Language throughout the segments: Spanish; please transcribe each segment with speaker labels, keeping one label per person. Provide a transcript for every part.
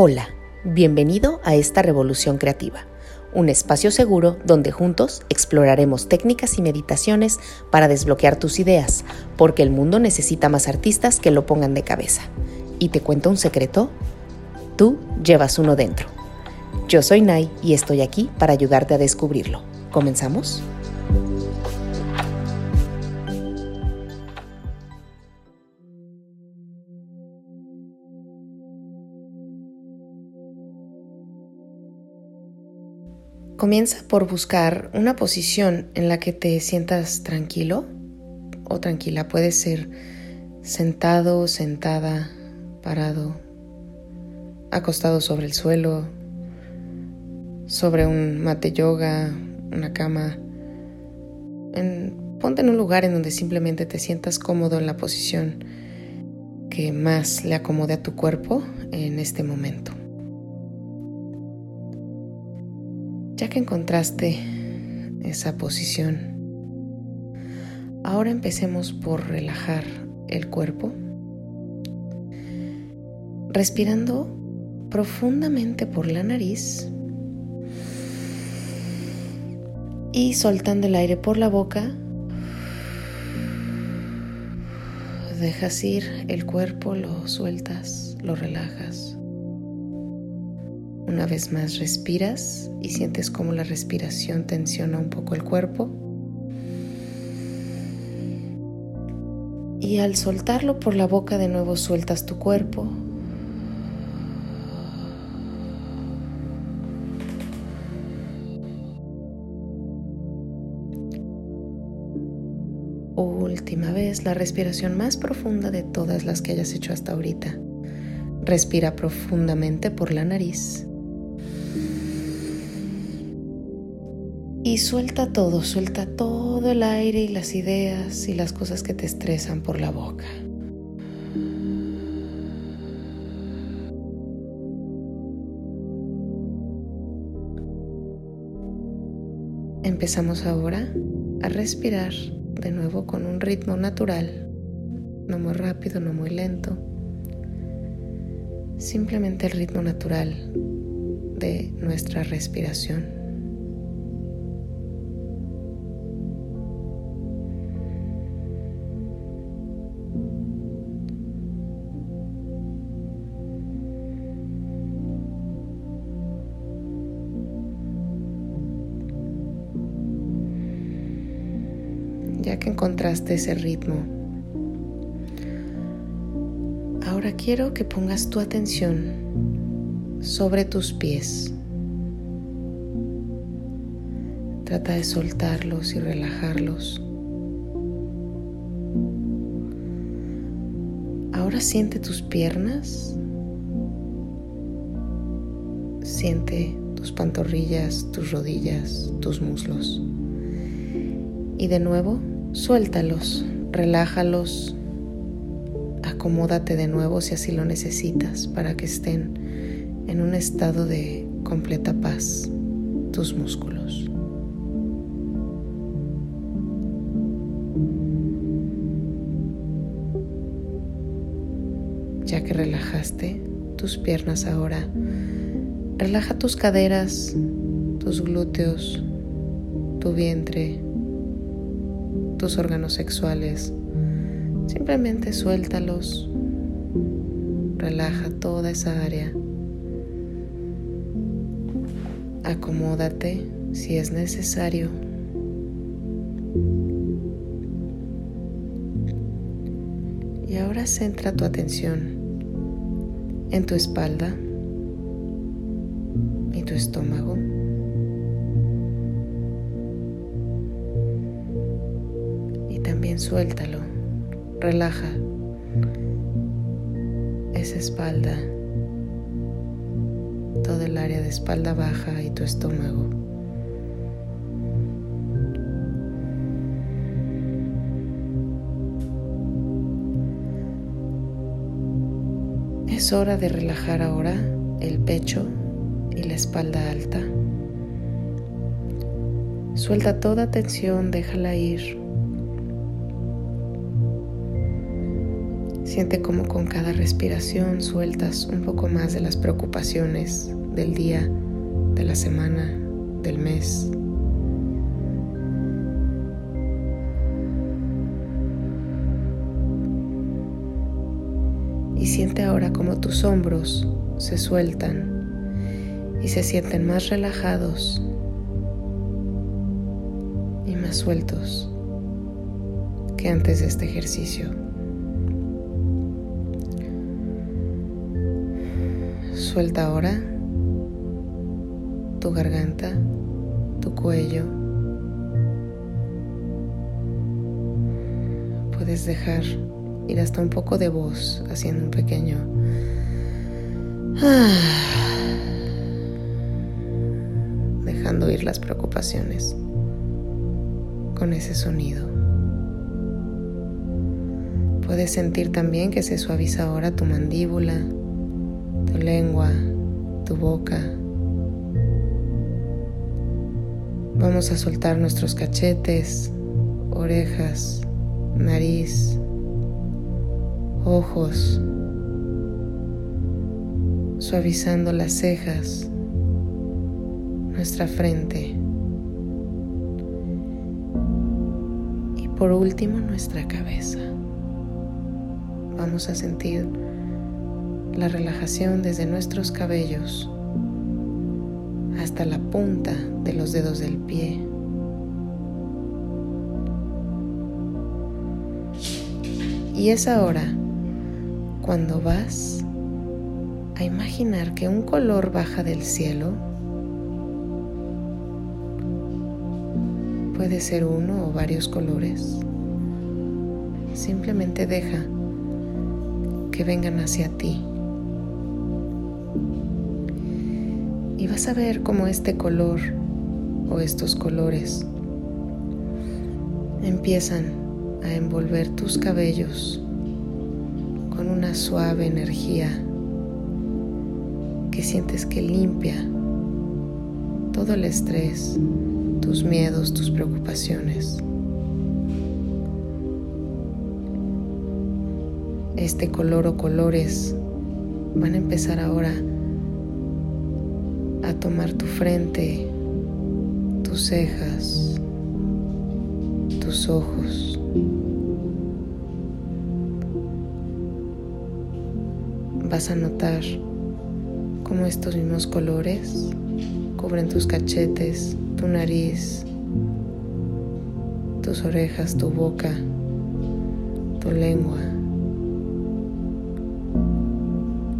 Speaker 1: Hola, bienvenido a esta revolución creativa, un espacio seguro donde juntos exploraremos técnicas y meditaciones para desbloquear tus ideas, porque el mundo necesita más artistas que lo pongan de cabeza. ¿Y te cuento un secreto? Tú llevas uno dentro. Yo soy Nai y estoy aquí para ayudarte a descubrirlo. ¿Comenzamos? Comienza por buscar una posición en la que te sientas tranquilo o tranquila. Puede ser sentado, sentada, parado, acostado sobre el suelo, sobre un mate yoga, una cama. ponte en un lugar en donde simplemente te sientas cómodo en la posición que más le acomode a tu cuerpo en este momento. Ya que encontraste esa posición, ahora empecemos por relajar el cuerpo, respirando profundamente por la nariz y soltando el aire por la boca. Dejas ir el cuerpo, lo sueltas, lo relajas. Una vez más respiras y sientes cómo la respiración tensiona un poco el cuerpo. Y al soltarlo por la boca de nuevo sueltas tu cuerpo. Última vez, la respiración más profunda de todas las que hayas hecho hasta ahorita. Respira profundamente por la nariz. Y suelta todo, suelta todo el aire y las ideas y las cosas que te estresan por la boca. Empezamos ahora a respirar de nuevo con un ritmo natural, no muy rápido, no muy lento, simplemente el ritmo natural de nuestra respiración. Encontraste ese ritmo. Ahora quiero que pongas tu atención sobre tus pies. Trata de soltarlos y relajarlos. Ahora siente tus piernas. Siente tus pantorrillas, tus rodillas, tus muslos. Y de nuevo Suéltalos, relájalos, acomódate de nuevo si así lo necesitas para que estén en un estado de completa paz tus músculos. Ya que relajaste tus piernas ahora, relaja tus caderas, tus glúteos, tu vientre, tus órganos sexuales. Simplemente suéltalos. Relaja toda esa área. Acomódate si es necesario. Y ahora centra tu atención en tu espalda y tu estómago. Suéltalo, relaja esa espalda, todo el área de espalda baja y tu estómago. Es hora de relajar ahora el pecho y la espalda alta. Suelta toda tensión, déjala ir Siente como con cada respiración sueltas un poco más de las preocupaciones del día, de la semana, del mes. Y siente ahora como tus hombros se sueltan y se sienten más relajados y más sueltos que antes de este ejercicio. Suelta ahora tu garganta, tu cuello. Puedes dejar ir hasta un poco de voz haciendo un pequeño dejando ir las preocupaciones con ese sonido. Puedes sentir también que se suaviza ahora tu mandíbula, tu lengua, tu boca. Vamos a soltar nuestros cachetes, orejas, nariz, ojos, suavizando las cejas, nuestra frente y por último nuestra cabeza. Vamos a sentir la relajación desde nuestros cabellos hasta la punta de los dedos del pie. Y es ahora cuando vas a imaginar que un color baja del cielo. Puede ser uno o varios colores. Simplemente deja que vengan hacia ti. Y vas a ver cómo este color o estos colores empiezan a envolver tus cabellos con una suave energía que sientes que limpia todo el estrés, tus miedos, tus preocupaciones. Este color o colores van a empezar ahora a tomar tu frente, tus cejas, tus ojos. Vas a notar cómo estos mismos colores cubren tus cachetes, tu nariz, tus orejas, tu boca, tu lengua.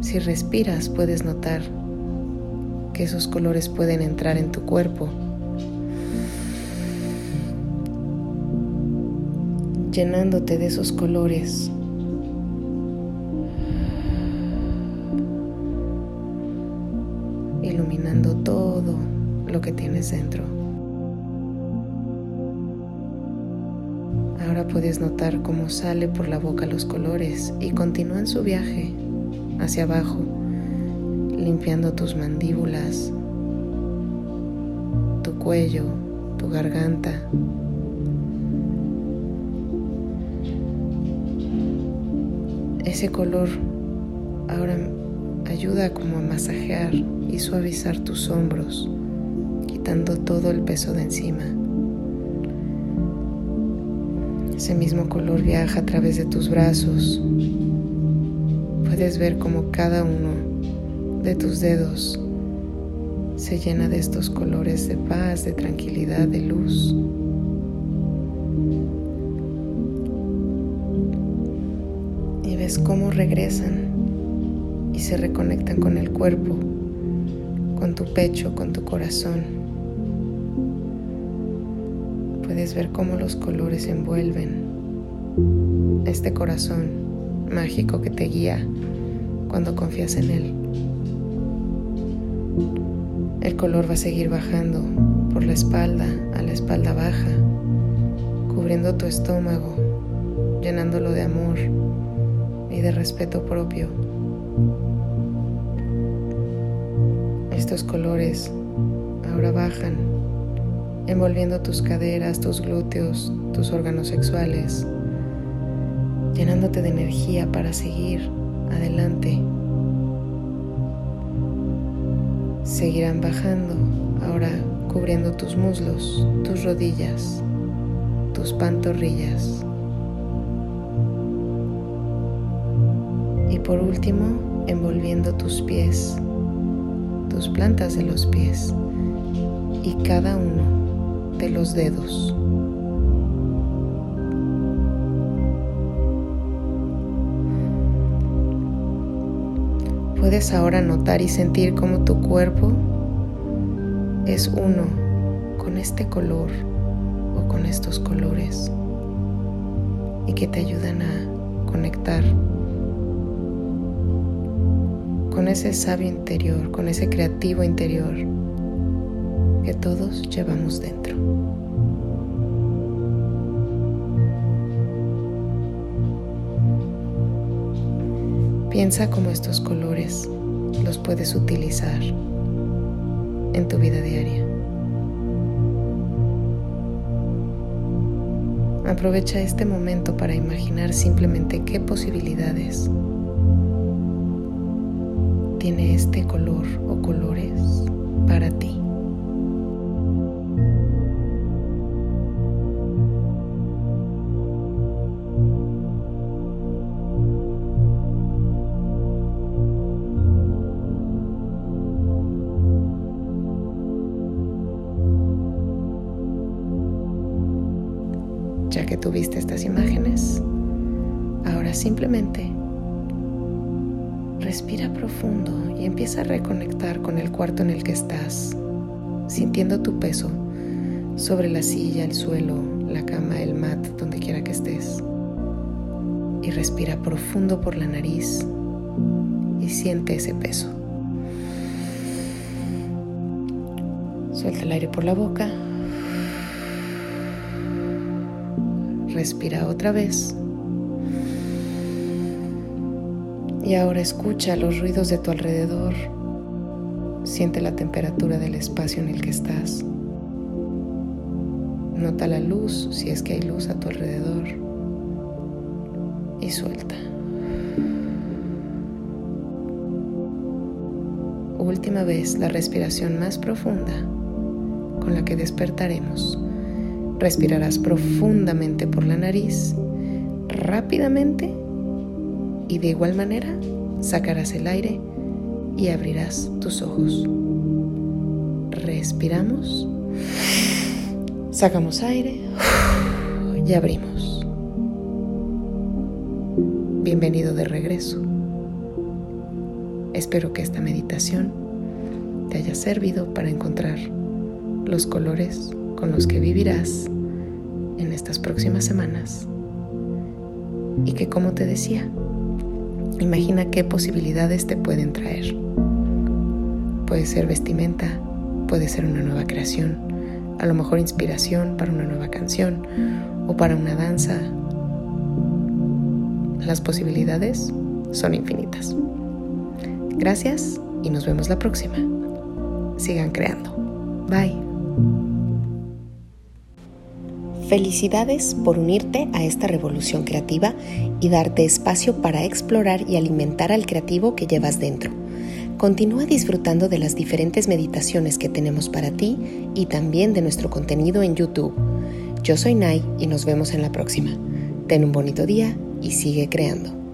Speaker 1: Si respiras puedes notar que esos colores pueden entrar en tu cuerpo, llenándote de esos colores. Iluminando todo lo que tienes dentro. Ahora puedes notar cómo sale por la boca los colores y continúan su viaje hacia abajo, limpiando tus mandíbulas, tu cuello, tu garganta. Ese color ahora ayuda como a masajear y suavizar tus hombros, quitando todo el peso de encima. Ese mismo color viaja a través de tus brazos. Puedes ver como cada uno de tus dedos se llena de estos colores de paz, de tranquilidad, de luz. Y ves cómo regresan y se reconectan con el cuerpo con tu pecho, con tu corazón. Puedes ver cómo los colores envuelven este corazón mágico que te guía cuando confías en él. El color va a seguir bajando por la espalda a la espalda baja, cubriendo tu estómago, llenándolo de amor y de respeto propio. Estos colores ahora bajan, envolviendo tus caderas, tus glúteos, tus órganos sexuales, llenándote de energía para seguir adelante. Seguirán bajando, ahora cubriendo tus muslos, tus rodillas, tus pantorrillas. Y por último, envolviendo tus pies, tus plantas de los pies y cada uno de los dedos. Puedes ahora notar y sentir cómo tu cuerpo es uno con este color o con estos colores y que te ayudan a conectar con ese sabio interior, con ese creativo interior que todos llevamos dentro. Piensa cómo estos colores los puedes utilizar en tu vida diaria. Aprovecha este momento para imaginar simplemente qué posibilidades tiene este color o colores para ti. Simplemente respira profundo y empieza a reconectar con el cuarto en el que estás, sintiendo tu peso sobre la silla, el suelo, la cama, el mat, donde quiera que estés. Y respira profundo por la nariz y siente ese peso. Suelta el aire por la boca Respira otra vez. Y ahora escucha los ruidos de tu alrededor. Siente la temperatura del espacio en el que estás. Nota la luz si es que hay luz a tu alrededor. Y suelta. Última vez la respiración más profunda con la que despertaremos. Respirarás profundamente por la nariz, rápidamente y de igual manera sacarás el aire y abrirás tus ojos. Respiramos, sacamos aire y abrimos. Bienvenido de regreso. Espero que esta meditación te haya servido para encontrar los colores con los que vivirás en estas próximas semanas. Y que como te decía, imagina qué posibilidades te pueden traer. Puede ser vestimenta, puede ser una nueva creación, a lo mejor inspiración para una nueva canción o para una danza. Las posibilidades son infinitas. Gracias y nos vemos la próxima. Sigan creando. Bye. Felicidades por unirte a esta revolución creativa y darte espacio para explorar y alimentar al creativo que llevas dentro. Continúa disfrutando de las diferentes meditaciones que tenemos para ti y también de nuestro contenido en YouTube. Yo soy Nai y nos vemos en la próxima. Ten un bonito día y sigue creando.